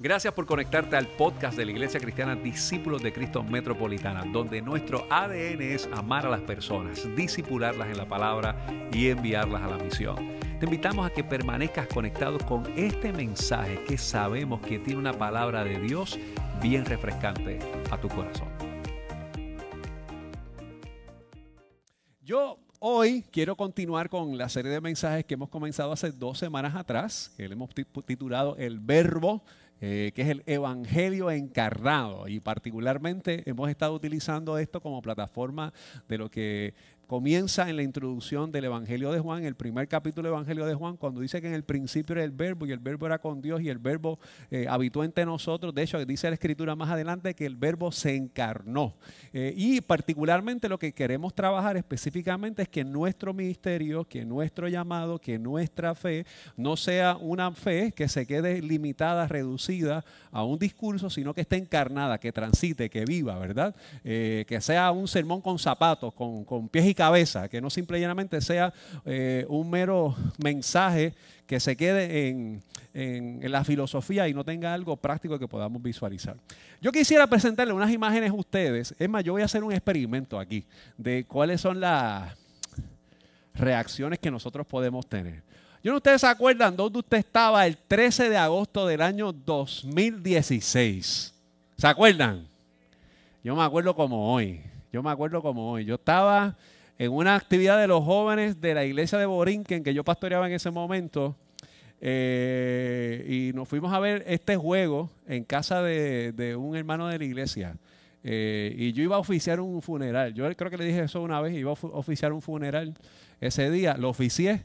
Gracias por conectarte al podcast de la Iglesia Cristiana Discípulos de Cristo Metropolitana, donde nuestro ADN es amar a las personas, disipularlas en la palabra y enviarlas a la misión. Te invitamos a que permanezcas conectado con este mensaje que sabemos que tiene una palabra de Dios bien refrescante a tu corazón. Yo hoy quiero continuar con la serie de mensajes que hemos comenzado hace dos semanas atrás, que le hemos titulado El Verbo eh, que es el Evangelio encarnado. Y particularmente hemos estado utilizando esto como plataforma de lo que comienza en la introducción del Evangelio de Juan, el primer capítulo del Evangelio de Juan, cuando dice que en el principio era el verbo y el verbo era con Dios y el verbo eh, habitó entre nosotros. De hecho, dice la escritura más adelante que el verbo se encarnó. Eh, y particularmente lo que queremos trabajar específicamente es que nuestro ministerio, que nuestro llamado, que nuestra fe no sea una fe que se quede limitada, reducida a un discurso, sino que esté encarnada, que transite, que viva, ¿verdad? Eh, que sea un sermón con zapatos, con, con pies y cabeza, que no simplemente sea eh, un mero mensaje que se quede en, la filosofía y no tenga algo práctico que podamos visualizar. Yo quisiera presentarle unas imágenes a ustedes. Es más, yo voy a hacer un experimento aquí de cuáles son las reacciones que nosotros podemos tener. Yo no ustedes se acuerdan dónde usted estaba el 13 de agosto del año 2016. ¿Se acuerdan? Yo me acuerdo como hoy. Yo me acuerdo como hoy. Yo estaba en una actividad de los jóvenes de la iglesia de Borinquen que yo pastoreaba en ese momento. Eh, y nos fuimos a ver este juego en casa de, un hermano de la iglesia. Eh, y yo iba a oficiar un funeral. Yo creo que le dije eso una vez, iba a oficiar un funeral ese día. Lo oficié,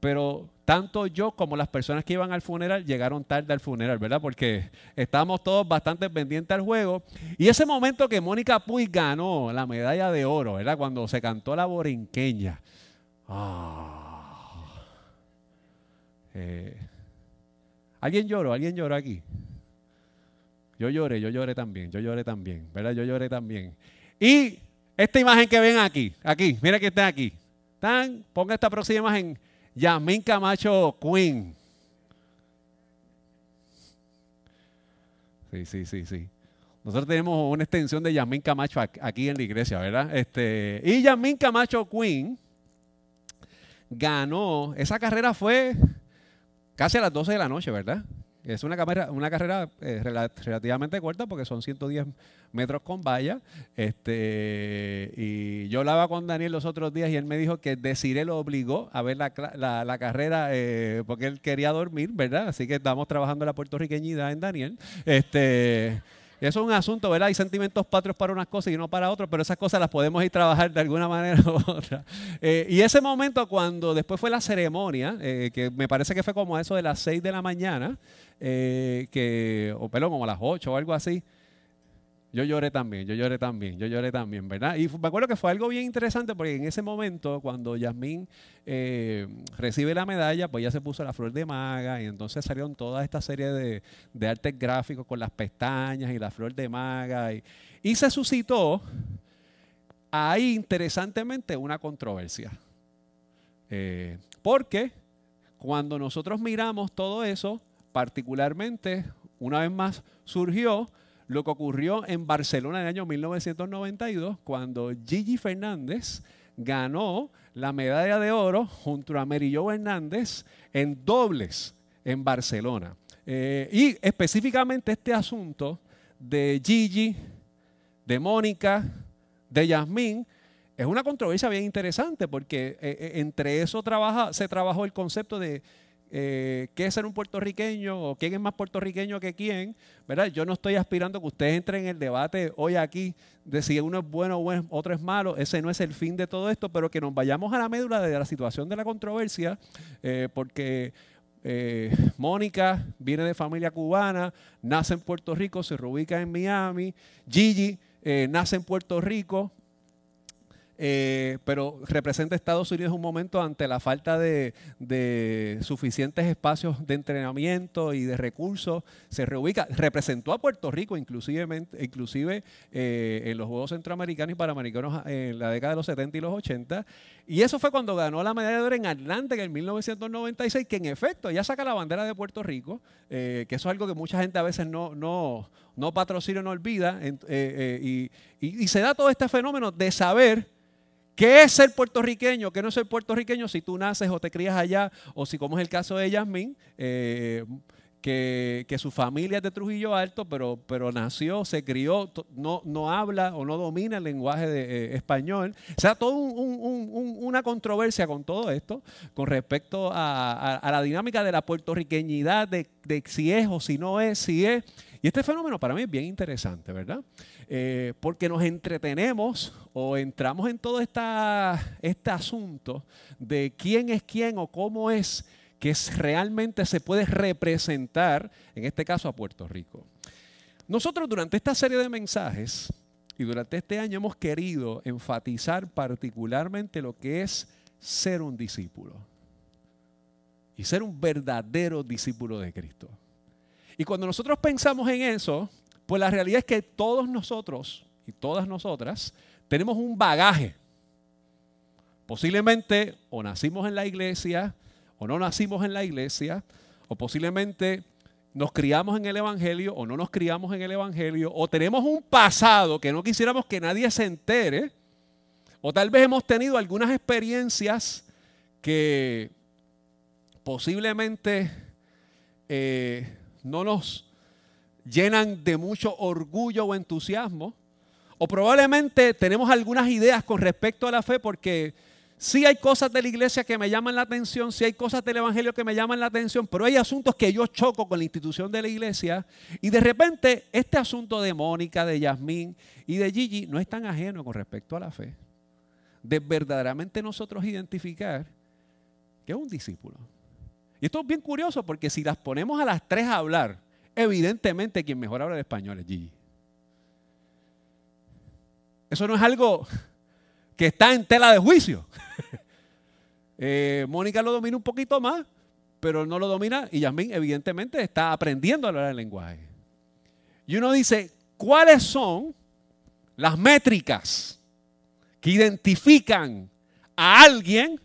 pero tanto yo como las personas que iban al funeral llegaron tarde al funeral, ¿verdad? Porque estábamos todos bastante pendientes al juego. Y ese momento que Mónica Puig ganó la medalla de oro, ¿verdad? Cuando se cantó la borinqueña. Eh, ¿Alguien lloró? ¿Alguien lloró aquí? Yo lloré, yo lloré también, yo lloré también, ¿verdad? Yo lloré también. Y esta imagen que ven aquí, aquí, mira que está aquí. Tan, ponga esta próxima imagen Yamín Camacho Queen. Sí, sí, sí, sí. Nosotros tenemos una extensión de Yamín Camacho aquí en la iglesia, ¿verdad? Este, y Yamín Camacho Queen ganó, esa carrera fue casi a las 12 de la noche, ¿verdad? Es una, carrera, una carrera eh, relativamente corta porque son 110 metros con valla. Este, y yo hablaba con Daniel los otros días y él me dijo que Desiree lo obligó a ver la, carrera eh, porque él quería dormir, ¿verdad? Así que estamos trabajando la puertorriqueñidad en Daniel. Este, eso es un asunto, ¿verdad? Hay sentimientos patrios para unas cosas y no para otras, pero esas cosas las podemos ir trabajar de alguna manera u otra. Eh, y ese momento cuando después fue la ceremonia, eh, que me parece que fue como eso de las 6 de la mañana, eh, que, o perdón, como a las 8 o algo así, yo lloré también, yo lloré también, yo lloré también, ¿verdad? Y me acuerdo que fue algo bien interesante porque en ese momento, cuando Yasmín eh, recibe la medalla, pues ya se puso la flor de maga y entonces salieron toda esta serie de, de artes gráficos con las pestañas y la flor de maga. Y, se suscitó ahí, interesantemente, una controversia. Eh, porque cuando nosotros miramos todo eso, particularmente, una vez más, surgió lo que ocurrió en Barcelona en el año 1992, cuando Gigi Fernández ganó la medalla de oro junto a Merillo Hernández en dobles en Barcelona. Eh, y específicamente este asunto de Gigi, de Mónica, de Yasmín, es una controversia bien interesante porque eh, eh, entre eso se trabajó el concepto de eh, qué es ser un puertorriqueño o quién es más puertorriqueño que quién, ¿verdad? Yo no estoy aspirando que ustedes entren en el debate hoy aquí de si uno es bueno o otro es malo, ese no es el fin de todo esto, pero que nos vayamos a la médula de la situación de la controversia, eh, porque eh, Mónica viene de familia cubana, nace en Puerto Rico, se reubica en Miami, Gigi nace en Puerto Rico, eh, pero representa a Estados Unidos un momento ante la falta de, suficientes espacios de entrenamiento y de recursos, se reubica, representó a Puerto Rico inclusive, eh, en los Juegos Centroamericanos y Panamericanos en la década de los 70 y los 80, y eso fue cuando ganó la medalla de oro en Atlanta en el 1996, que en efecto ya saca la bandera de Puerto Rico, eh, que eso es algo que mucha gente a veces no, no, no patrocina no olvida, y, y se da todo este fenómeno de saber ¿Qué es ser puertorriqueño? ¿Qué no es ser puertorriqueño si tú naces o te crías allá? O si, como es el caso de Yasmín, eh, que, su familia es de Trujillo Alto, pero, pero nació, se crió, no, habla o no domina el lenguaje de, eh, español. O sea, toda una controversia con todo esto, con respecto a, la dinámica de la puertorriqueñidad, de, de si es o si no es, si es. Y este fenómeno para mí es bien interesante, ¿verdad? Eh, porque nos entretenemos o entramos en todo esta, este asunto de quién es quién o cómo es que realmente se puede representar, en este caso a Puerto Rico. Nosotros durante esta serie de mensajes y durante este año hemos querido enfatizar particularmente lo que es ser un discípulo y ser un verdadero discípulo de Cristo. Y cuando nosotros pensamos en eso, pues la realidad es que todos nosotros y todas nosotras tenemos un bagaje. Posiblemente o nacimos en la iglesia o no nacimos en la iglesia, o posiblemente nos criamos en el Evangelio o no nos criamos en el Evangelio, o tenemos un pasado que no quisiéramos que nadie se entere, o tal vez hemos tenido algunas experiencias que posiblemente eh, no nos llenan de mucho orgullo o entusiasmo. O probablemente tenemos algunas ideas con respecto a la fe porque sí hay cosas de la iglesia que me llaman la atención, sí hay cosas del evangelio que me llaman la atención, pero hay asuntos que yo choco con la institución de la iglesia y de repente este asunto de Mónica, de Yasmín y de Gigi no es tan ajeno con respecto a la fe. De verdaderamente nosotros identificar que es un discípulo. Y esto es bien curioso porque si las ponemos a las tres a hablar, Evidentemente quien mejor habla el español es Gigi. Eso no es algo que está en tela de juicio. Eh, Mónica lo domina un poquito más, pero no lo domina y Yasmín evidentemente está aprendiendo a hablar el lenguaje. Y uno dice, ¿cuáles son las métricas que identifican a alguien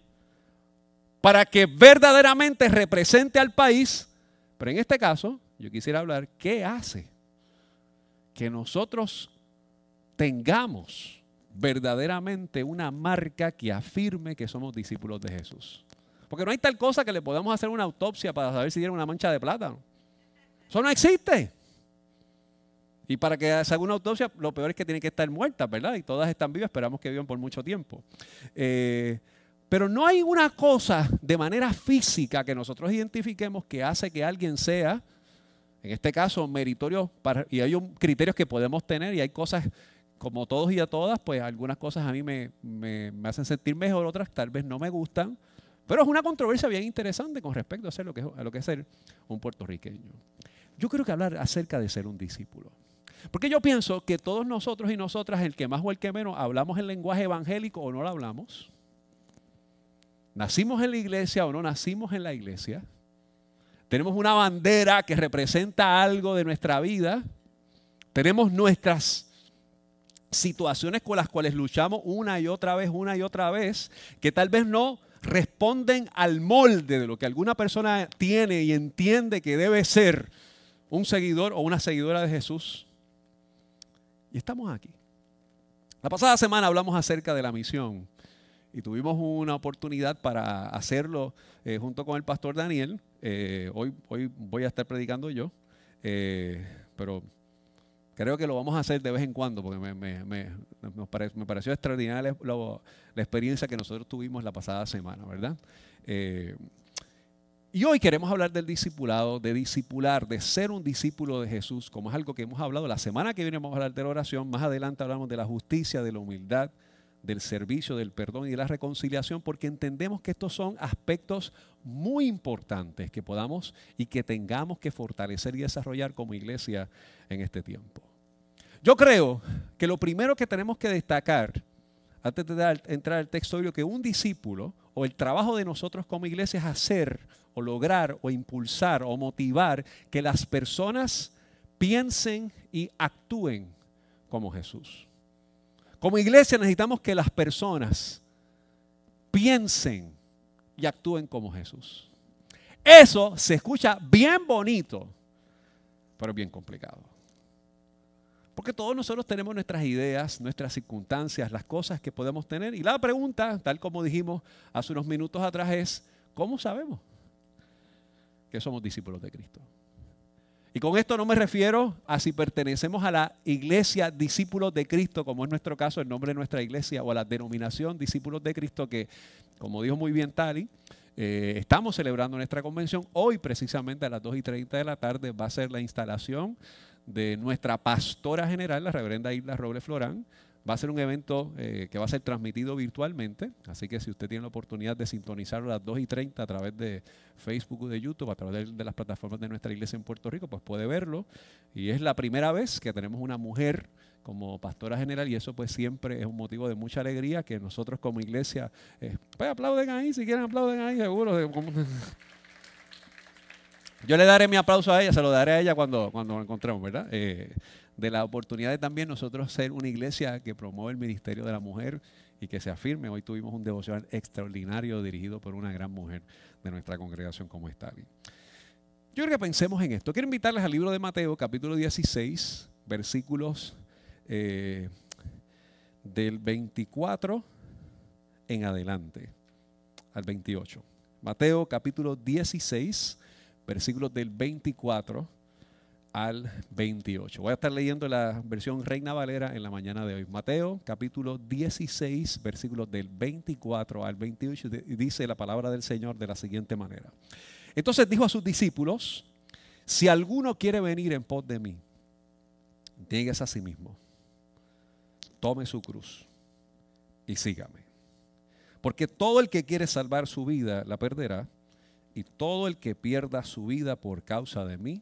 para que verdaderamente represente al país? Pero en este caso, yo quisiera hablar, ¿qué hace que nosotros tengamos verdaderamente una marca que afirme que somos discípulos de Jesús? Porque no hay tal cosa que le podamos hacer una autopsia para saber si tiene una mancha de plátano. Eso no existe. Y para que se haga una autopsia, lo peor es que tienen que estar muertas, ¿verdad? Y todas están vivas, esperamos que vivan por mucho tiempo. Eh, pero no hay una cosa de manera física que nosotros identifiquemos que hace que alguien sea en este caso, meritorio, y hay criterios que podemos tener y hay cosas, como todos y a todas, pues algunas cosas a mí me, hacen sentir mejor, otras tal vez no me gustan, pero es una controversia bien interesante con respecto a, lo que, a lo que es ser un puertorriqueño. Yo quiero que hablar acerca de ser un discípulo. Porque yo pienso que todos nosotros y nosotras, el que más o el que menos, hablamos el lenguaje evangélico o no lo hablamos. Nacimos en la iglesia o no nacimos en la iglesia. Tenemos una bandera que representa algo de nuestra vida. Tenemos nuestras situaciones con las cuales luchamos una y otra vez, una y otra vez, que tal vez no responden al molde de lo que alguna persona tiene y entiende que debe ser un seguidor o una seguidora de Jesús. Y estamos aquí. La pasada semana hablamos acerca de la misión y tuvimos una oportunidad para hacerlo eh, junto con el pastor Daniel. Eh, hoy, voy a estar predicando yo, eh, pero creo que lo vamos a hacer de vez en cuando porque me, pareció extraordinaria la, experiencia que nosotros tuvimos la pasada semana, ¿verdad? y hoy queremos hablar del discipulado, de discipular, de ser un discípulo de Jesús, como es algo que hemos hablado. La semana que viene vamos a hablar de la oración, más adelante hablamos de la justicia, de la humildad, del servicio, del perdón y de la reconciliación, porque entendemos que estos son aspectos muy importantes que podamos y que tengamos que fortalecer y desarrollar como iglesia en este tiempo. Yo creo que lo primero que tenemos que destacar antes de entrar al texto bíblico, que un discípulo o el trabajo de nosotros como iglesia es hacer o lograr o impulsar o motivar que las personas piensen y actúen como Jesús. Como iglesia necesitamos que las personas piensen y actúen como Jesús. Eso se escucha bien bonito, pero bien complicado. Porque todos nosotros tenemos nuestras ideas, nuestras circunstancias, las cosas que podemos tener. Y la pregunta, tal como dijimos hace unos minutos atrás, es, ¿cómo sabemos que somos discípulos de Cristo? Y con esto no me refiero a si pertenecemos a la iglesia discípulos de Cristo, como es nuestro caso, el nombre de nuestra iglesia, o a la denominación discípulos de Cristo, que, como dijo muy bien Tali, eh, estamos celebrando nuestra convención. Hoy, precisamente a las 2 y 30 de la tarde, va a ser la instalación de nuestra pastora general, la reverenda Isla Robles Florán. Va a ser un evento eh, que va a ser transmitido virtualmente, así que si usted tiene la oportunidad de sintonizarlo a las 2 y 30 a través de Facebook o de YouTube, a través de, las plataformas de nuestra iglesia en Puerto Rico, pues puede verlo. Y es la primera vez que tenemos una mujer como pastora general y eso pues siempre es un motivo de mucha alegría que nosotros como iglesia, eh, pues aplauden ahí, si quieren aplauden ahí, seguro. Yo le daré mi aplauso a ella, se lo daré a ella cuando, cuando nos encontremos, ¿verdad? Eh, de la oportunidad de también nosotros ser una iglesia que promueve el ministerio de la mujer y que se afirme. Hoy tuvimos un devocional extraordinario dirigido por una gran mujer de nuestra congregación como está. Yo creo que pensemos en esto. Quiero invitarles al libro de Mateo, capítulo 16, versículos eh, del 24 en adelante al 28. Mateo capítulo 16, versículos del 24 al 28. Voy a estar leyendo la versión Reina Valera en la mañana de hoy. Mateo capítulo 16, versículos del 24 al 28, dice la palabra del Señor de la siguiente manera. Entonces dijo a sus discípulos, si alguno quiere venir en pos de mí, niegues a sí mismo, tome su cruz y sígame. Porque todo el que quiere salvar su vida la perderá y todo el que pierda su vida por causa de mí,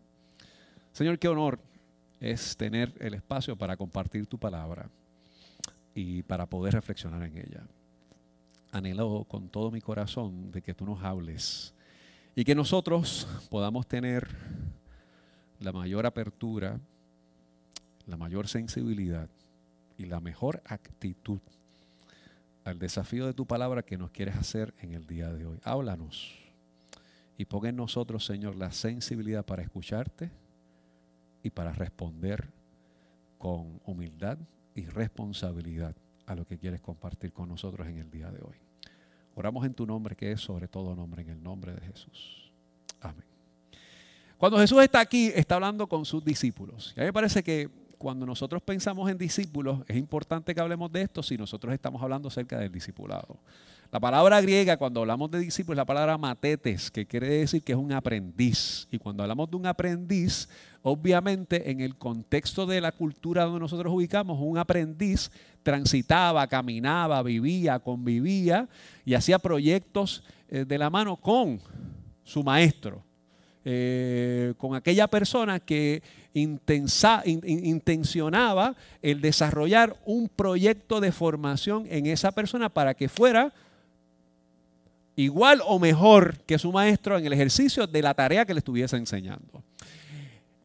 Señor, qué honor es tener el espacio para compartir tu palabra y para poder reflexionar en ella. Anhelo con todo mi corazón de que tú nos hables y que nosotros podamos tener la mayor apertura, la mayor sensibilidad y la mejor actitud al desafío de tu palabra que nos quieres hacer en el día de hoy. Háblanos y pon en nosotros, Señor, la sensibilidad para escucharte y para responder con humildad y responsabilidad a lo que quieres compartir con nosotros en el día de hoy. Oramos en tu nombre, que es sobre todo nombre, en el nombre de Jesús. Amén. Cuando Jesús está aquí, está hablando con sus discípulos. Y a mí me parece que cuando nosotros pensamos en discípulos, es importante que hablemos de esto si nosotros estamos hablando acerca del discipulado. La palabra griega, cuando hablamos de discípulos, es la palabra matetes, que quiere decir que es un aprendiz. Y cuando hablamos de un aprendiz, obviamente en el contexto de la cultura donde nosotros ubicamos, un aprendiz transitaba, caminaba, vivía, convivía y hacía proyectos eh, de la mano con su maestro. Eh, con aquella persona que intencionaba el desarrollar un proyecto de formación en esa persona para que fuera igual o mejor que su maestro en el ejercicio de la tarea que le estuviese enseñando.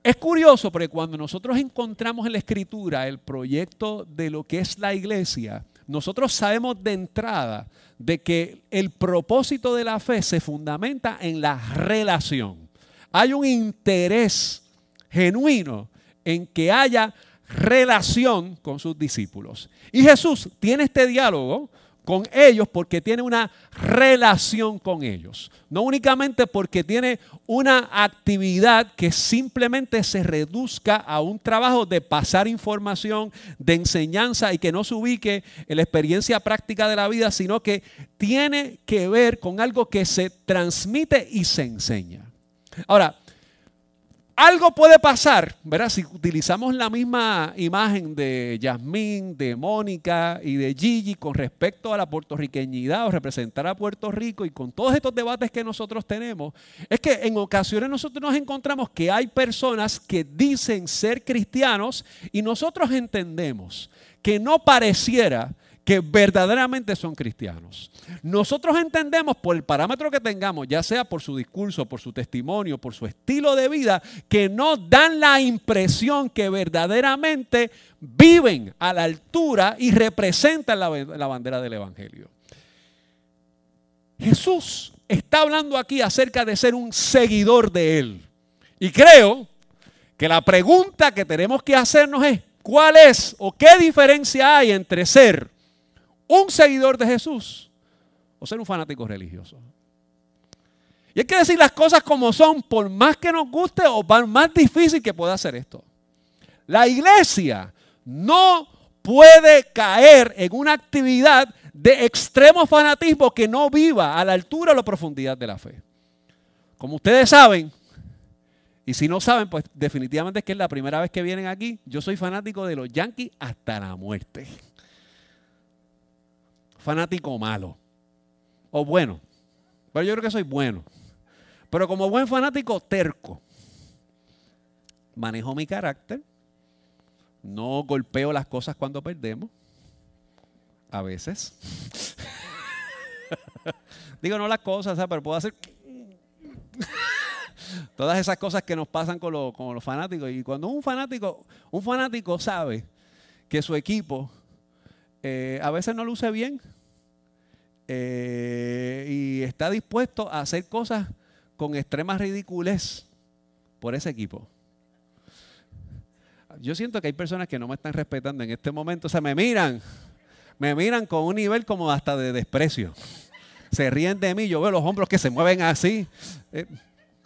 Es curioso porque cuando nosotros encontramos en la escritura el proyecto de lo que es la iglesia, nosotros sabemos de entrada de que el propósito de la fe se fundamenta en la relación. Hay un interés genuino en que haya relación con sus discípulos. Y Jesús tiene este diálogo con ellos porque tiene una relación con ellos. No únicamente porque tiene una actividad que simplemente se reduzca a un trabajo de pasar información, de enseñanza y que no se ubique en la experiencia práctica de la vida, sino que tiene que ver con algo que se transmite y se enseña. Ahora, algo puede pasar, ¿verdad? Si utilizamos la misma imagen de Yasmín, de Mónica y de Gigi con respecto a la puertorriqueñidad o representar a Puerto Rico y con todos estos debates que nosotros tenemos, es que en ocasiones nosotros nos encontramos que hay personas que dicen ser cristianos y nosotros entendemos que no pareciera que verdaderamente son cristianos. Nosotros entendemos por el parámetro que tengamos, ya sea por su discurso, por su testimonio, por su estilo de vida, que no dan la impresión que verdaderamente viven a la altura y representan la, la bandera del Evangelio. Jesús está hablando aquí acerca de ser un seguidor de Él. Y creo que la pregunta que tenemos que hacernos es, ¿cuál es o qué diferencia hay entre ser un seguidor de Jesús o ser un fanático religioso. Y hay que decir las cosas como son, por más que nos guste o por más difícil que pueda hacer esto. La iglesia no puede caer en una actividad de extremo fanatismo que no viva a la altura o la profundidad de la fe. Como ustedes saben, y si no saben, pues definitivamente es que es la primera vez que vienen aquí. Yo soy fanático de los Yankees hasta la muerte fanático malo. O bueno. Pero yo creo que soy bueno. Pero como buen fanático, terco. Manejo mi carácter. No golpeo las cosas cuando perdemos. A veces. Digo, no las cosas, pero puedo hacer todas esas cosas que nos pasan con, con, los fanáticos. Y cuando un fanático, un fanático sabe que su equipo eh, a veces no luce bien, eh, y está dispuesto a hacer cosas con extremas ridiculez por ese equipo. Yo siento que hay personas que no me están respetando en este momento, o sea, me miran, me miran con un nivel como hasta de desprecio. Se ríen de mí, yo veo los hombros que se mueven así. Eh,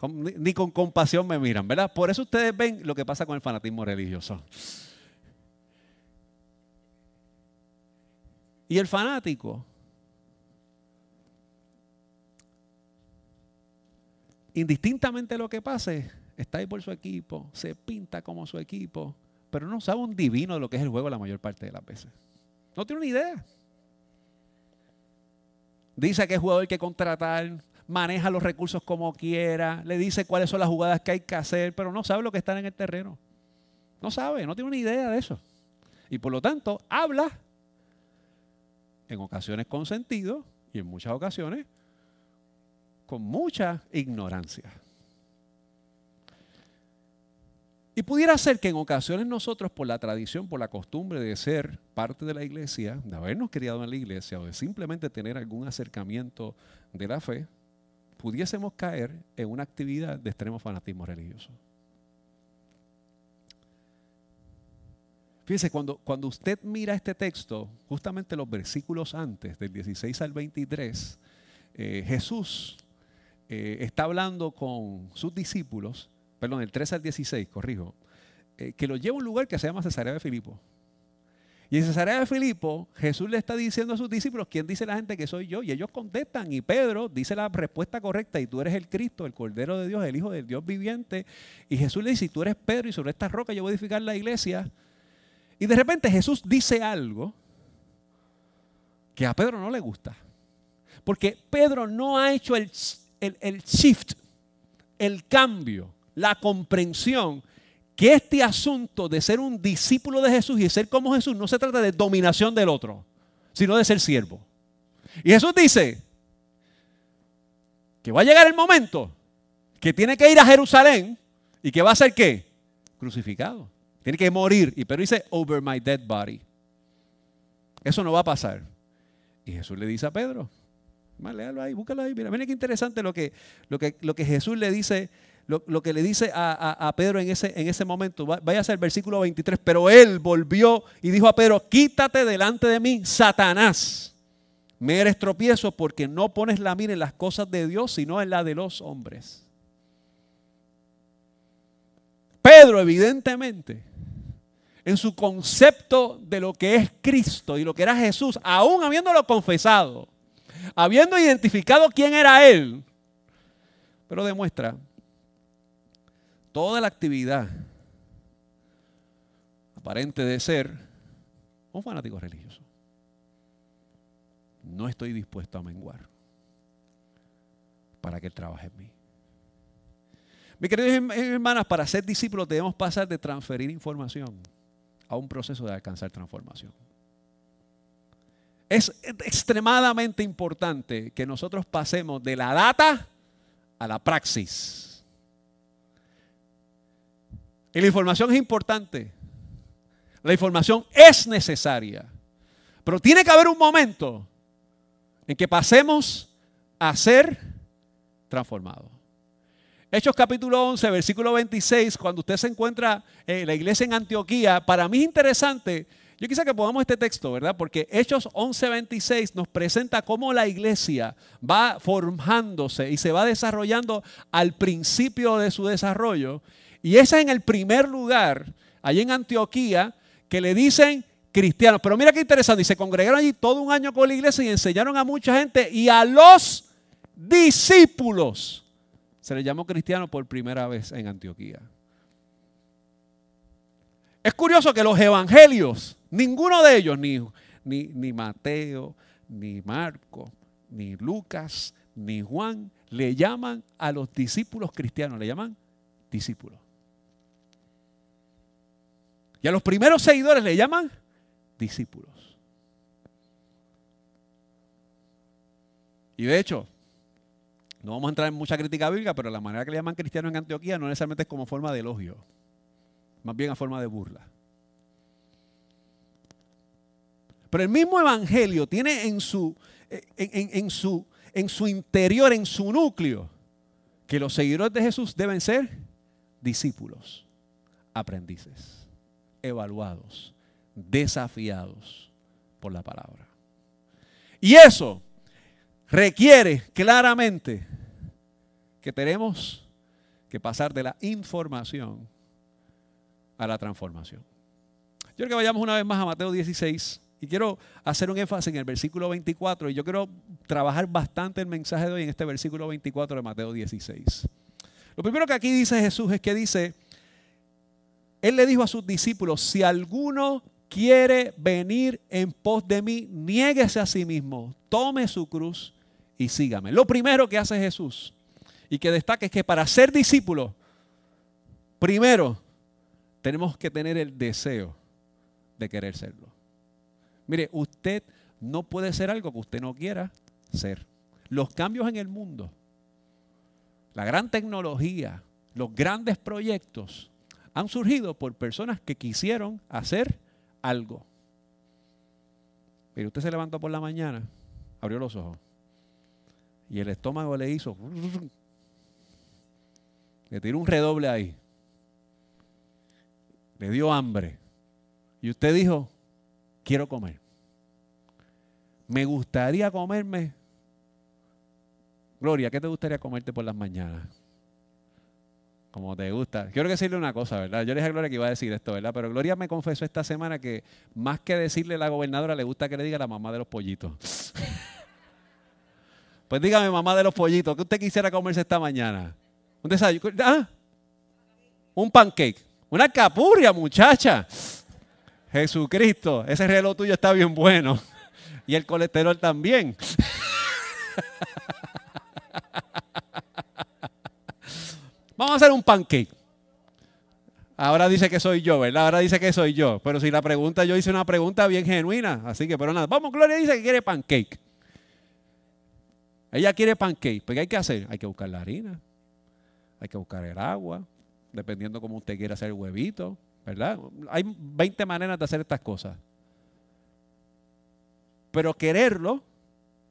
ni con compasión me miran, ¿verdad? Por eso ustedes ven lo que pasa con el fanatismo religioso. Y el fanático indistintamente lo que pase, está ahí por su equipo, se pinta como su equipo, pero no sabe un divino de lo que es el juego la mayor parte de las veces. No tiene una idea. Dice qué jugador hay que contratar, maneja los recursos como quiera, le dice cuáles son las jugadas que hay que hacer, pero no sabe lo que está en el terreno. No sabe, no tiene una idea de eso. Y por lo tanto, habla en ocasiones con sentido y en muchas ocasiones con mucha ignorancia. Y pudiera ser que en ocasiones nosotros, por la tradición, por la costumbre de ser parte de la iglesia, de habernos criado en la iglesia o de simplemente tener algún acercamiento de la fe, pudiésemos caer en una actividad de extremo fanatismo religioso. Fíjese, cuando, cuando usted mira este texto, justamente los versículos antes, del 16 al 23, eh, Jesús eh, está hablando con sus discípulos, perdón, el 13 al 16, corrijo, eh, que lo lleva a un lugar que se llama Cesarea de Filipo. Y en Cesarea de Filipo, Jesús le está diciendo a sus discípulos, ¿quién dice la gente que soy yo? Y ellos contestan, y Pedro dice la respuesta correcta, y tú eres el Cristo, el Cordero de Dios, el Hijo del Dios viviente. Y Jesús le dice, tú eres Pedro, y sobre esta roca yo voy a edificar la iglesia. Y de repente Jesús dice algo que a Pedro no le gusta. Porque Pedro no ha hecho el el, shift, el cambio, la comprensión que este asunto de ser un discípulo de Jesús y ser como Jesús no se trata de dominación del otro, sino de ser siervo. Y Jesús dice que va a llegar el momento que tiene que ir a Jerusalén y que va a ser qué? Crucificado. Tiene que morir. Y pero dice, over my dead body. Eso no va a pasar. Y Jesús le dice a Pedro, léalo ahí, búscalo ahí. Mira, mira qué interesante lo que, lo que, lo que Jesús le dice, lo, que le dice a, Pedro en ese, en ese momento. Vaya a el versículo 23. Pero él volvió y dijo a Pedro, quítate delante de mí, Satanás. me eres tropiezo porque no pones la mira en las cosas de Dios, sino en la de los hombres. Pedro, evidentemente, en su concepto de lo que es Cristo y lo que era Jesús, aún habiéndolo confesado, habiendo identificado quién era Él, pero demuestra toda la actividad aparente de ser un fanático religioso no estoy dispuesto a menguar para que Él trabaje en mí. Mis queridos hermanas, para ser discípulos debemos pasar de transferir información a un proceso de alcanzar transformación. Es extremadamente importante que nosotros pasemos de la data a la praxis. Y la información es importante. La información es necesaria. Pero tiene que haber un momento en que pasemos a ser transformados. Hechos capítulo 11, versículo 26, cuando usted se encuentra en la iglesia en Antioquía, para mí es interesante, yo quisiera que pongamos este texto, ¿verdad? Porque Hechos 11, 26 nos presenta cómo la iglesia va formándose y se va desarrollando al principio de su desarrollo. Y ese es en el primer lugar, allí en Antioquía, que le dicen cristianos. Pero mira qué interesante, y se congregaron allí todo un año con la iglesia y enseñaron a mucha gente y a los discípulos. Se les llamó cristiano por primera vez en Antioquía. Es curioso que los evangelios, ninguno de ellos, ni, ni, ni Mateo, ni Marco, ni Lucas, ni Juan, le llaman a los discípulos cristianos, le llaman discípulos. Y a los primeros seguidores le llaman discípulos. Y de hecho, no vamos a entrar en mucha crítica bíblica, pero la manera que le llaman cristiano en Antioquía no necesariamente es como forma de elogio, más bien a forma de burla. Pero el mismo evangelio tiene en su, en, su, en su interior, en su núcleo, que los seguidores de Jesús deben ser discípulos, aprendices, evaluados, desafiados por la palabra. Y eso requiere claramente que tenemos que pasar de la información a la transformación. Yo quiero que vayamos una vez más a Mateo 16 y quiero hacer un énfasis en el versículo 24 y yo quiero trabajar bastante el mensaje de hoy en este versículo 24 de Mateo 16. Lo primero que aquí dice Jesús es que dice, Él le dijo a sus discípulos, si alguno quiere venir en pos de mí, niéguese a sí mismo, tome su cruz y sígame. Lo primero que hace Jesús y que destaca es que para ser discípulo, primero tenemos que tener el deseo de querer serlo. Mire, usted no puede ser algo que usted no quiera ser. Los cambios en el mundo, la gran tecnología, los grandes proyectos han surgido por personas que quisieron hacer algo. Pero usted se levantó por la mañana, abrió los ojos y el estómago le hizo, le tiró un redoble ahí, le dio hambre y usted dijo, quiero comer. Me gustaría comerme. Gloria, ¿qué te gustaría comerte por las mañanas? como te gusta. Quiero decirle una cosa, ¿verdad? Yo le dije a Gloria que iba a decir esto, ¿verdad? Pero Gloria me confesó esta semana que más que decirle a la gobernadora, le gusta que le diga la mamá de los pollitos. pues dígame, mamá de los pollitos, ¿qué usted quisiera comerse esta mañana? ¿Un desayuno? ¿Ah? Un pancake. Una capurria, muchacha. Jesucristo, ese reloj tuyo está bien bueno. Y el colesterol también. Vamos a hacer un pancake. Ahora dice que soy yo, ¿verdad? Ahora dice que soy yo. Pero si la pregunta, yo hice una pregunta bien genuina. Así que, pero nada. Vamos, Gloria dice que quiere pancake. Ella quiere pancake. ¿Pero qué hay que hacer? Hay que buscar la harina. Hay que buscar el agua. Dependiendo cómo usted quiera hacer el huevito. ¿Verdad? Hay 20 maneras de hacer estas cosas. Pero quererlo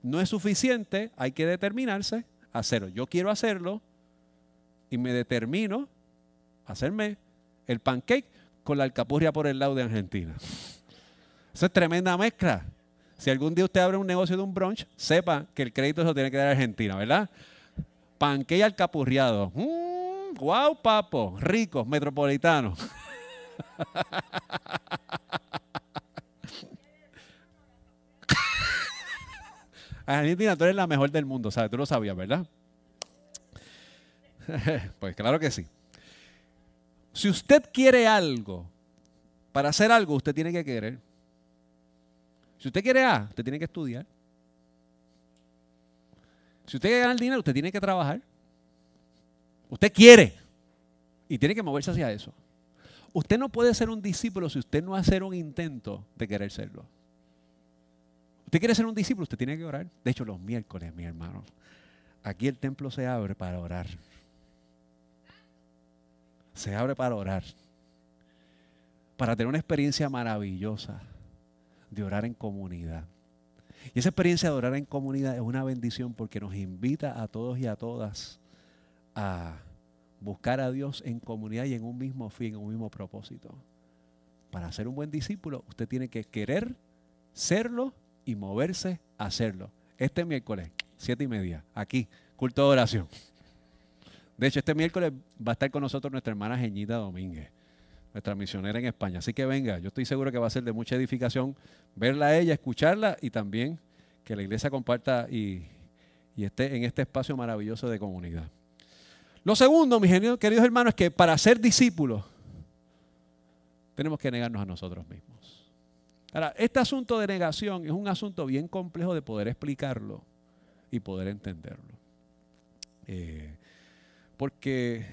no es suficiente. Hay que determinarse a hacerlo. Yo quiero hacerlo y me determino a hacerme el pancake con la alcapurria por el lado de Argentina. Eso es tremenda mezcla. Si algún día usted abre un negocio de un brunch, sepa que el crédito se lo tiene que dar a Argentina, ¿verdad? Panqueya al capurriado. Mm, ¡Guau, papo! Ricos, metropolitanos. Argentina, tú eres la mejor del mundo, ¿sabes? Tú lo sabías, ¿verdad? pues claro que sí. Si usted quiere algo, para hacer algo usted tiene que querer. Si usted quiere A, usted tiene que estudiar. Si usted quiere ganar dinero, usted tiene que trabajar. Usted quiere. Y tiene que moverse hacia eso. Usted no puede ser un discípulo si usted no hace un intento de querer serlo. Usted quiere ser un discípulo, usted tiene que orar. De hecho, los miércoles, mi hermano, aquí el templo se abre para orar. Se abre para orar. Para tener una experiencia maravillosa de orar en comunidad. Y esa experiencia de orar en comunidad es una bendición porque nos invita a todos y a todas a buscar a Dios en comunidad y en un mismo fin, en un mismo propósito. Para ser un buen discípulo, usted tiene que querer serlo y moverse a hacerlo. Este miércoles, siete y media, aquí, culto de oración. De hecho, este miércoles va a estar con nosotros nuestra hermana Geñita Domínguez, nuestra misionera en España. Así que venga, yo estoy seguro que va a ser de mucha edificación verla a ella, escucharla y también que la iglesia comparta y, y esté en este espacio maravilloso de comunidad. Lo segundo, mis queridos hermanos, es que para ser discípulos tenemos que negarnos a nosotros mismos. Ahora, este asunto de negación es un asunto bien complejo de poder explicarlo y poder entenderlo. Eh, porque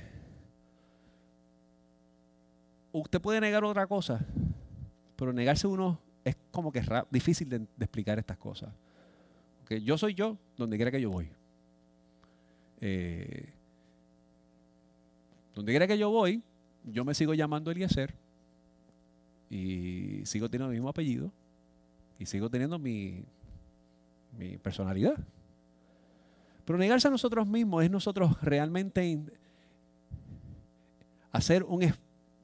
usted puede negar otra cosa, pero negarse uno es como que es difícil de, explicar estas cosas. Porque yo soy yo donde quiera que yo voy. Eh, donde quiera que yo voy, yo me sigo llamando Eliezer y sigo teniendo el mismo apellido y sigo teniendo mi, personalidad. Pero negarse a nosotros mismos es nosotros realmente hacer un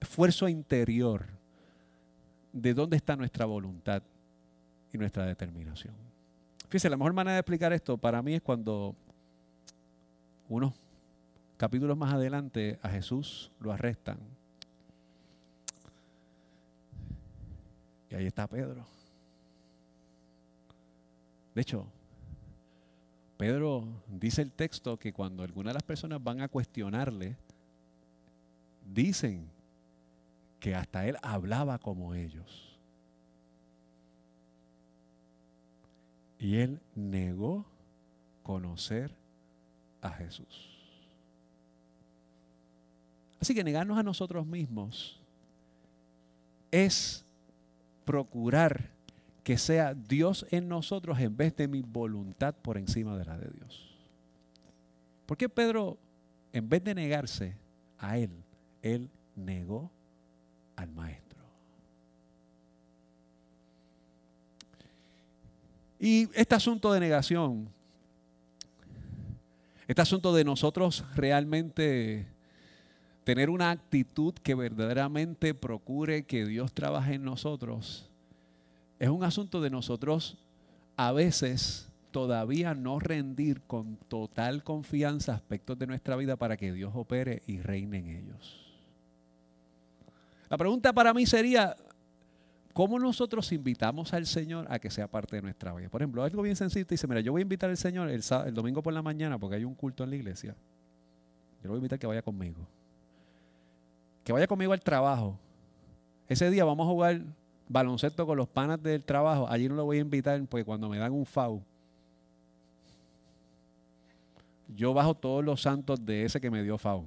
esfuerzo interior de dónde está nuestra voluntad y nuestra determinación. Fíjese, la mejor manera de explicar esto para mí es cuando unos capítulos más adelante a Jesús lo arrestan. Y ahí está Pedro. De hecho, Pedro dice el texto que cuando algunas de las personas van a cuestionarle, dicen que hasta él hablaba como ellos. Y él negó conocer a Jesús. Así que negarnos a nosotros mismos es procurar que sea Dios en nosotros en vez de mi voluntad por encima de la de Dios. ¿Por qué Pedro, en vez de negarse a él, él negó al maestro? Y este asunto de negación, este asunto de nosotros realmente tener una actitud que verdaderamente procure que Dios trabaje en nosotros, es un asunto de nosotros a veces todavía no rendir con total confianza aspectos de nuestra vida para que Dios opere y reine en ellos. La pregunta para mí sería, ¿cómo nosotros invitamos al Señor a que sea parte de nuestra vida? Por ejemplo, algo bien sencillo, dice, mira, yo voy a invitar al Señor el, el domingo por la mañana porque hay un culto en la iglesia. Yo lo voy a invitar que vaya conmigo. Que vaya conmigo al trabajo. Ese día vamos a jugar baloncesto con los panas del trabajo, allí no lo voy a invitar porque cuando me dan un FAU, yo bajo todos los santos de ese que me dio FAU.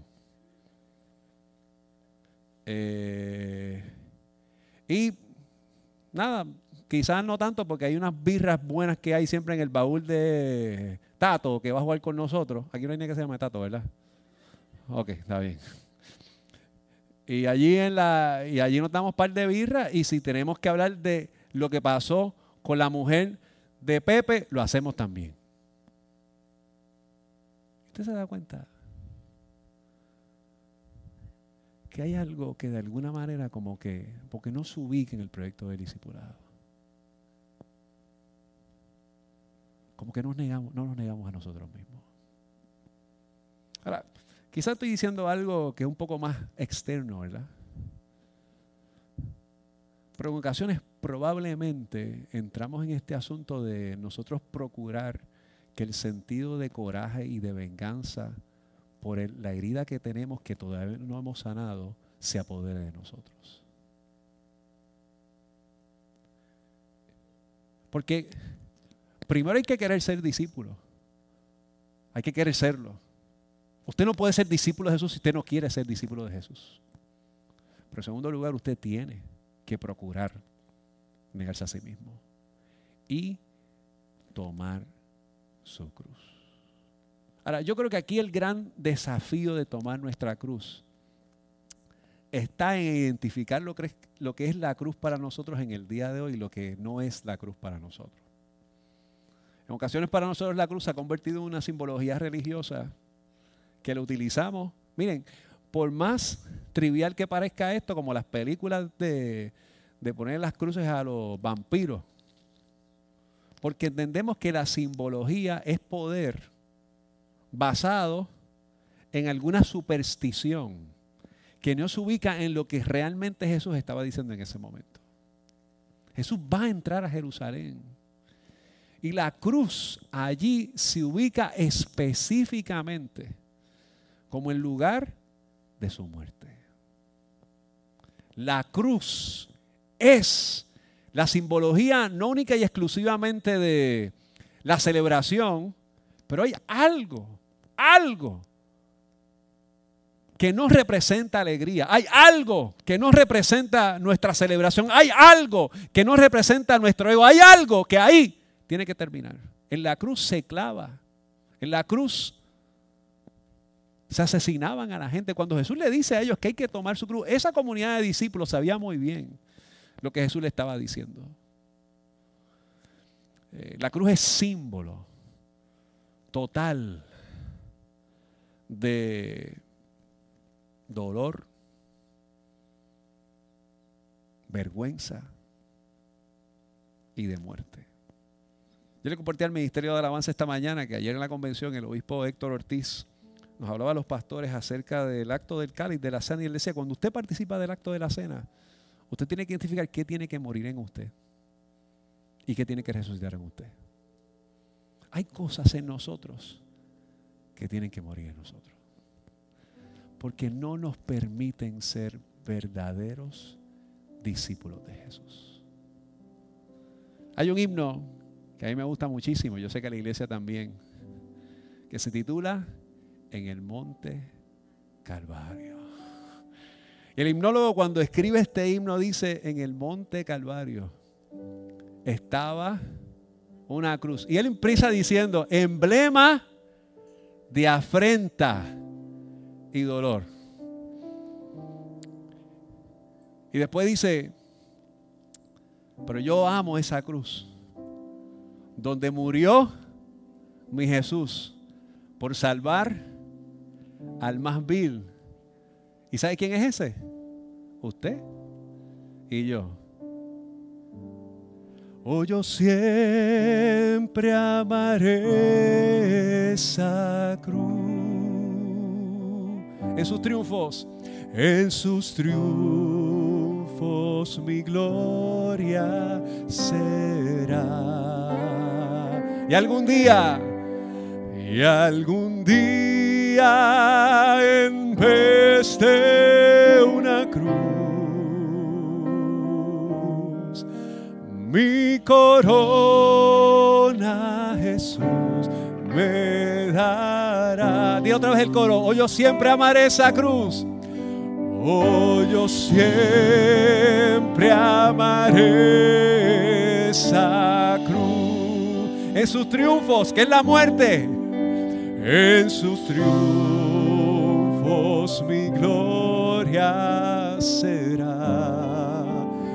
Eh, y nada, quizás no tanto porque hay unas birras buenas que hay siempre en el baúl de Tato que va a jugar con nosotros. Aquí no hay ni que se llame Tato, ¿verdad? Ok, está bien. Y allí, en la, y allí nos damos par de birra y si tenemos que hablar de lo que pasó con la mujer de Pepe, lo hacemos también. ¿Usted se da cuenta? Que hay algo que de alguna manera como que, porque no se ubica en el proyecto del discipulado. como que nos negamos, no nos negamos a nosotros mismos. Ahora, quizás estoy diciendo algo que es un poco más externo, ¿verdad? Pero en ocasiones probablemente entramos en este asunto de nosotros procurar que el sentido de coraje y de venganza por la herida que tenemos que todavía no hemos sanado se apodere de nosotros. Porque primero hay que querer ser discípulo. Hay que querer serlo. Usted no puede ser discípulo de Jesús si usted no quiere ser discípulo de Jesús. Pero en segundo lugar, usted tiene que procurar negarse a sí mismo y tomar su cruz. Ahora, yo creo que aquí el gran desafío de tomar nuestra cruz está en identificar lo que, es, lo que es la cruz para nosotros en el día de hoy y lo que no es la cruz para nosotros. En ocasiones para nosotros la cruz se ha convertido en una simbología religiosa que lo utilizamos. Miren, por más trivial que parezca esto, como las películas de, poner las cruces a los vampiros, porque entendemos que la simbología es poder basado en alguna superstición que no se ubica en lo que realmente Jesús estaba diciendo en ese momento. Jesús va a entrar a Jerusalén y la cruz allí se ubica específicamente como el lugar de su muerte. La cruz es la simbología no única y exclusivamente de la celebración, pero hay algo, algo que no representa alegría. Hay algo que no representa nuestra celebración. Hay algo que no representa nuestro ego. Hay algo que ahí tiene que terminar. En la cruz se clava. En la cruz se asesinaban a la gente. Cuando Jesús le dice a ellos que hay que tomar su cruz, esa comunidad de discípulos sabía muy bien lo que Jesús le estaba diciendo. Eh, la cruz es símbolo total de dolor, vergüenza y de muerte. Yo le compartí al Ministerio de Alabanza esta mañana que ayer en la convención el obispo Héctor Ortiz nos hablaba los pastores acerca del acto del cáliz, de la cena, y él decía, cuando usted participa del acto de la cena, usted tiene que identificar qué tiene que morir en usted y qué tiene que resucitar en usted. Hay cosas en nosotros que tienen que morir en nosotros. Porque no nos permiten ser verdaderos discípulos de Jesús. Hay un himno que a mí me gusta muchísimo, yo sé que a la iglesia también, que se titula En el Monte Calvario. Y el himnólogo cuando escribe este himno dice, en el Monte Calvario estaba una cruz. Y él empieza diciendo, emblema de afrenta y dolor. Y después dice, pero yo amo esa cruz donde murió mi Jesús por salvar al más vil. ¿Y sabe quién es ese? Usted y yo. Oh, yo siempre amaré esa cruz. En sus triunfos, en sus triunfos mi gloria será. Y algún día, y algún día en vez de una cruz, mi corona Jesús me dará. Di otra vez el coro, oh yo siempre amaré esa cruz. Oh, yo siempre amaré esa cruz en sus triunfos, que es la muerte. En sus triunfos mi gloria será.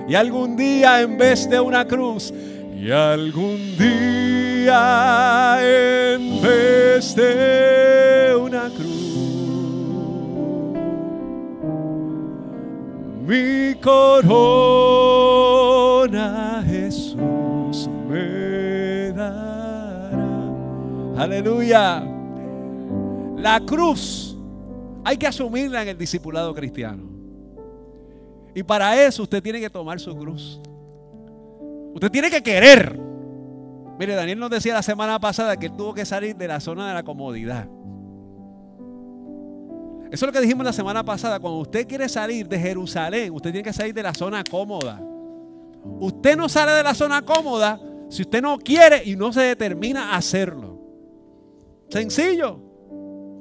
Y algún día en vez de una cruz, y algún día en vez de una cruz, mi corona Jesús me dará. Aleluya. La cruz hay que asumirla en el discipulado cristiano. Y para eso usted tiene que tomar su cruz. Usted tiene que querer. Mire, Daniel nos decía la semana pasada que él tuvo que salir de la zona de la comodidad. Eso es lo que dijimos la semana pasada. Cuando usted quiere salir de Jerusalén, usted tiene que salir de la zona cómoda. Usted no sale de la zona cómoda si usted no quiere y no se determina a hacerlo. Sencillo.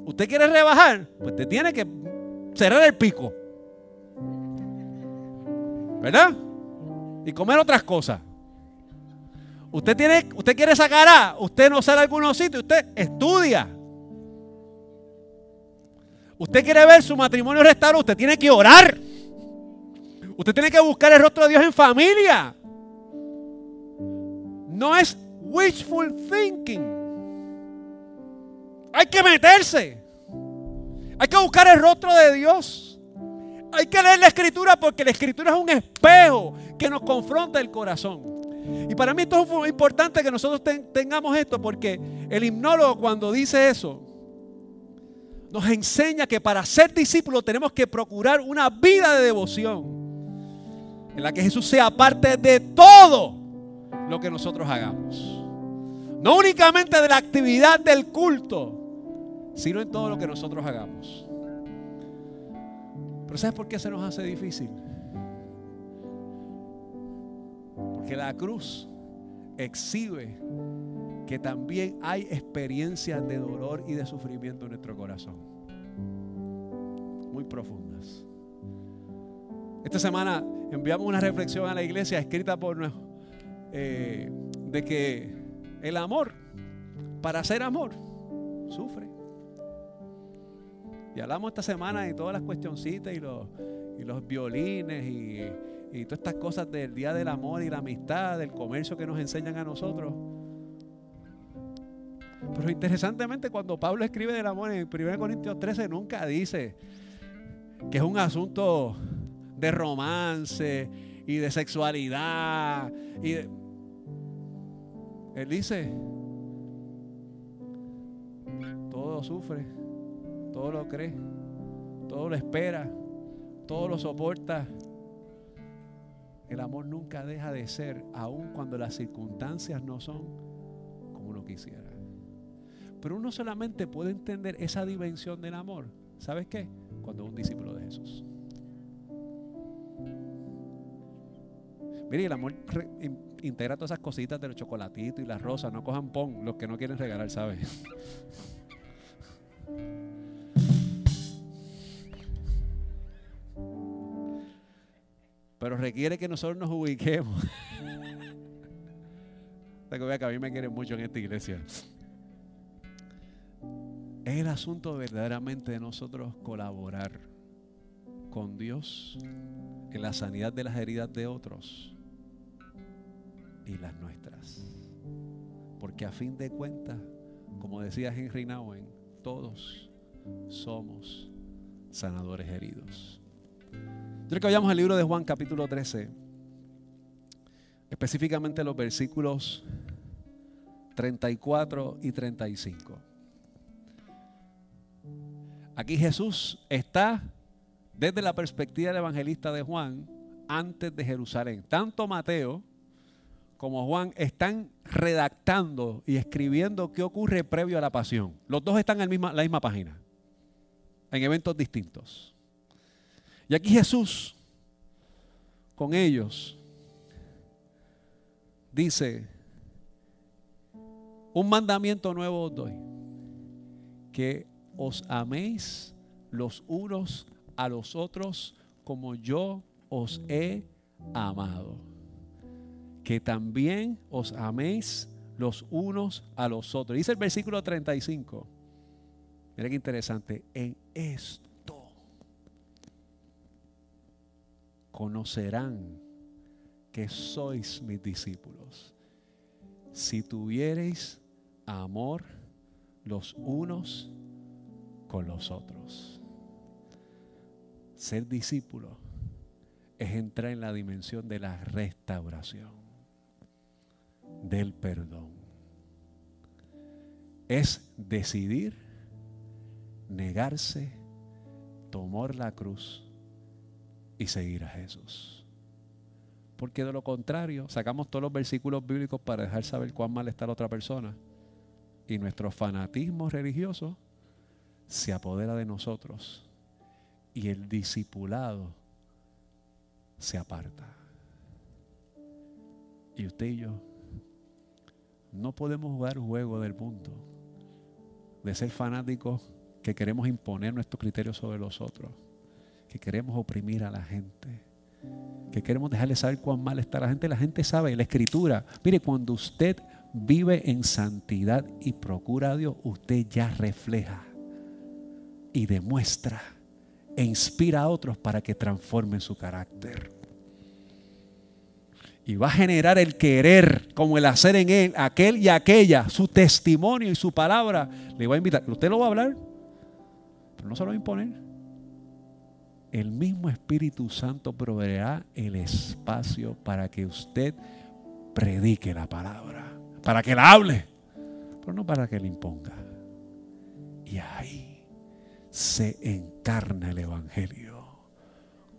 Usted quiere rebajar, pues te tiene que cerrar el pico. ¿Verdad? Y comer otras cosas. Usted tiene, usted quiere sacar A, usted no sale a algunos sitios, usted estudia. Usted quiere ver su matrimonio restaurado, usted tiene que orar. Usted tiene que buscar el rostro de Dios en familia. No es wishful thinking. Hay que meterse. Hay que buscar el rostro de Dios. Hay que leer la escritura porque la escritura es un espejo que nos confronta el corazón. Y para mí esto es importante que nosotros tengamos esto porque el himnólogo cuando dice eso, nos enseña que para ser discípulos tenemos que procurar una vida de devoción en la que Jesús sea parte de todo lo que nosotros hagamos. No únicamente de la actividad del culto, sino en todo lo que nosotros hagamos. Pero ¿sabes por qué se nos hace difícil? Porque la cruz exhibe que también hay experiencias de dolor y de sufrimiento en nuestro corazón. Muy profundas. Esta semana enviamos una reflexión a la iglesia escrita por eh, de que el amor, para ser amor, sufre. Y hablamos esta semana de todas las cuestioncitas y los, violines y, todas estas cosas del Día del Amor y la amistad, del comercio que nos enseñan a nosotros. Pero interesantemente, cuando Pablo escribe del amor en 1 Corintios 13, nunca dice que es un asunto de romance y de sexualidad. Él dice, todo sufre, todo lo cree, todo lo espera, todo lo soporta. El amor nunca deja de ser, aun cuando las circunstancias no son como uno quisiera. Pero uno solamente puede entender esa dimensión del amor. ¿Sabes qué? Cuando es un discípulo de Jesús. Mire, el amor integra todas esas cositas de los chocolatitos y las rosas. No cojan pon los que no quieren regalar, ¿sabes? Pero requiere que nosotros nos ubiquemos. que a mí me quieren mucho en esta iglesia. Es el asunto verdaderamente de nosotros colaborar con Dios en la sanidad de las heridas de otros y las nuestras. Porque a fin de cuentas, como decía Henry Nouwen, todos somos sanadores heridos. Quiero que vayamos al libro de Juan capítulo 13, específicamente los versículos 34 y 35. Aquí Jesús está desde la perspectiva del evangelista de Juan antes de Jerusalén. Tanto Mateo como Juan están redactando y escribiendo qué ocurre previo a la pasión. Los dos están en la misma página, en eventos distintos. Y aquí Jesús, con ellos, dice, un mandamiento nuevo os doy, que os améis los unos a los otros como yo os he amado. Que también os améis los unos a los otros. Dice el versículo 35. Mira qué interesante. En esto conocerán que sois mis discípulos. Si tuviereis amor los unos con los otros. Ser discípulo es entrar en la dimensión de la restauración, del perdón. es decidir, negarse, tomar la cruz y seguir a Jesús. Porque de lo contrario, sacamos todos los versículos bíblicos para dejar saber cuán mal está la otra persona. Y nuestro fanatismo religioso se apodera de nosotros. Y el discipulado se aparta. Y usted y yo no podemos jugar juego del mundo de ser fanáticos que queremos imponer nuestros criterios sobre los otros, que queremos oprimir a la gente, que queremos dejarle saber cuán mal está la gente. La gente sabe, la escritura, mire, cuando usted vive en santidad y procura a Dios, usted ya refleja y demuestra e inspira a otros para que transformen su carácter. Y va a generar el querer como el hacer en él, aquel y aquella, su testimonio y su palabra. Le va a invitar. Usted lo va a hablar, pero no se lo va a imponer. El mismo Espíritu Santo proveerá el espacio para que usted predique la palabra, para que la hable, pero no para que la imponga. Y ahí se encarna el Evangelio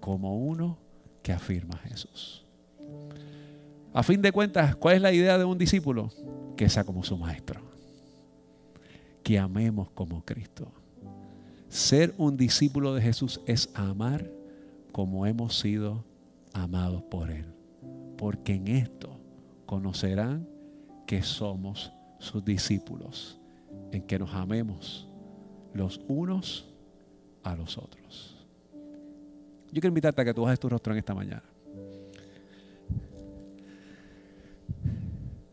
como uno que afirma a Jesús. A fin de cuentas, ¿cuál es la idea de un discípulo? Que sea como su maestro. Que amemos como Cristo. Ser un discípulo de Jesús es amar como hemos sido amados por Él. Porque en esto conocerán que somos sus discípulos, en que nos amemos los unos a los otros. Yo quiero invitarte a que tú bajes tu rostro en esta mañana.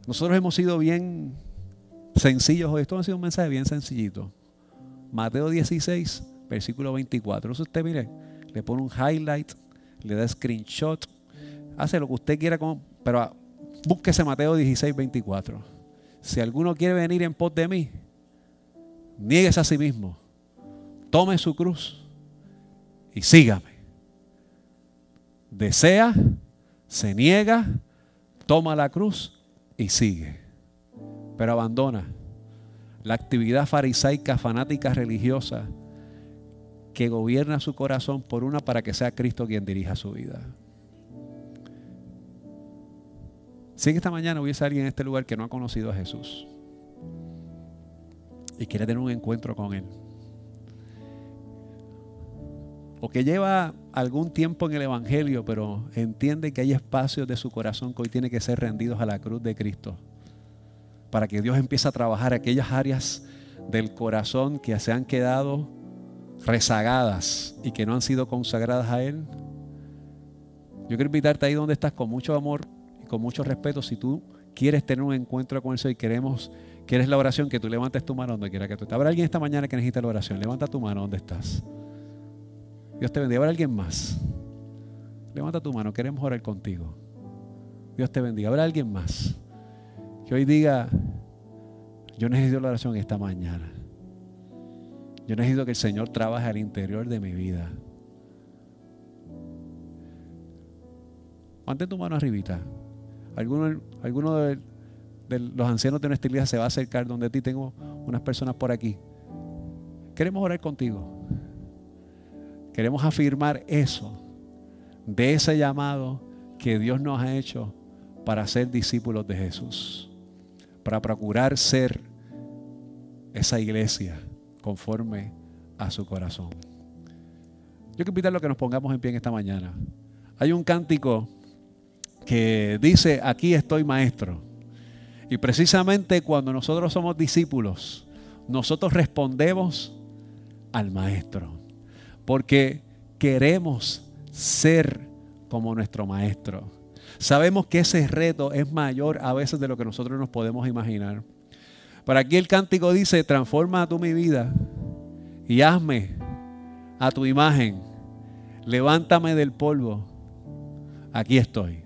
Nosotros hemos sido bien sencillos hoy. Esto ha sido un mensaje bien sencillito. Mateo 16, versículo 24. Eso usted mire, le pone un highlight, le da screenshot, hace lo que usted quiera, con, pero búsquese Mateo 16, 24. Si alguno quiere venir en pos de mí, nieguese a sí mismo, tome su cruz y sígame. Desea, se niega, toma la cruz y sigue. Pero abandona la actividad farisaica, fanática, religiosa que gobierna su corazón por una para que sea Cristo quien dirija su vida. Si esta mañana hubiese alguien en este lugar que no ha conocido a Jesús y quiere tener un encuentro con Él, o que lleva algún tiempo en el Evangelio, pero entiende que hay espacios de su corazón que hoy tiene que ser rendidos a la cruz de Cristo, para que Dios empiece a trabajar aquellas áreas del corazón que se han quedado rezagadas y que no han sido consagradas a Él. Yo quiero invitarte ahí donde estás con mucho amor y con mucho respeto. Si tú quieres tener un encuentro con Él y queremos, quieres la oración, que tú levantes tu mano donde quiera que tú estés. Habrá alguien esta mañana que necesita la oración. Levanta tu mano donde estás. Dios te bendiga. ¿Habrá alguien más? Levanta tu mano, queremos orar contigo. Dios te bendiga. ¿Habrá alguien más? Que hoy diga, yo necesito la oración esta mañana. Yo necesito que el Señor trabaje al interior de mi vida. Mantén tu mano arribita. Alguno, alguno de, de, los ancianos de nuestra iglesia se va a acercar donde ti. Tengo unas personas por aquí. Queremos orar contigo. Queremos afirmar eso, de ese llamado que Dios nos ha hecho para ser discípulos de Jesús, para procurar ser esa iglesia conforme a su corazón. Yo quiero invitarlo a que nos pongamos en pie en esta mañana. Hay un cántico que dice, aquí estoy maestro. Y precisamente cuando nosotros somos discípulos, nosotros respondemos al maestro porque queremos ser como nuestro maestro. Sabemos que ese reto es mayor a veces de lo que nosotros nos podemos imaginar. Pero aquí el cántico dice, transforma tú mi vida y hazme a tu imagen. Levántame del polvo. Aquí estoy.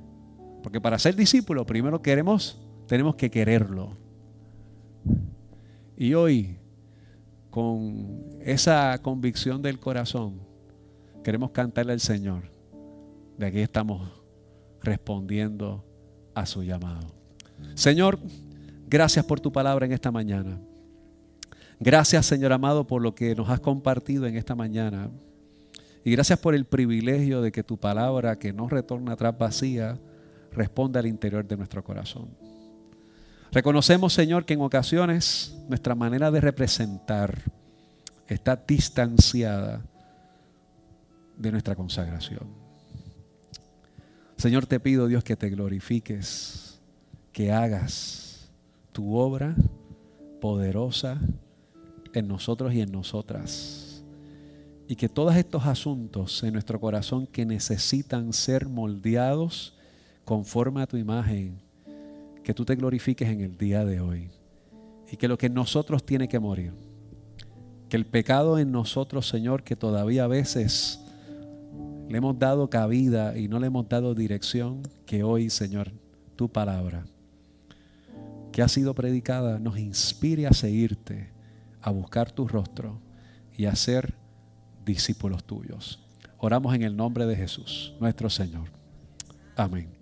Porque para ser discípulo primero queremos, tenemos que quererlo. Y hoy con esa convicción del corazón, queremos cantarle al Señor. De aquí estamos respondiendo a su llamado. Señor, gracias por tu palabra en esta mañana. Gracias, Señor amado, por lo que nos has compartido en esta mañana. Y gracias por el privilegio de que tu palabra, que no retorna atrás vacía, responda al interior de nuestro corazón. Reconocemos, Señor, que en ocasiones nuestra manera de representar está distanciada de nuestra consagración. Señor, te pido, Dios, que te glorifiques, que hagas tu obra poderosa en nosotros y en nosotras. Y que todos estos asuntos en nuestro corazón que necesitan ser moldeados conforme a tu imagen, que tú te glorifiques en el día de hoy. Y que lo que en nosotros tiene que morir, que el pecado en nosotros, Señor, que todavía a veces le hemos dado cabida y no le hemos dado dirección, que hoy, Señor, tu palabra, que ha sido predicada, nos inspire a seguirte a buscar tu rostro y a ser discípulos tuyos. Oramos en el nombre de Jesús, nuestro Señor. Amén.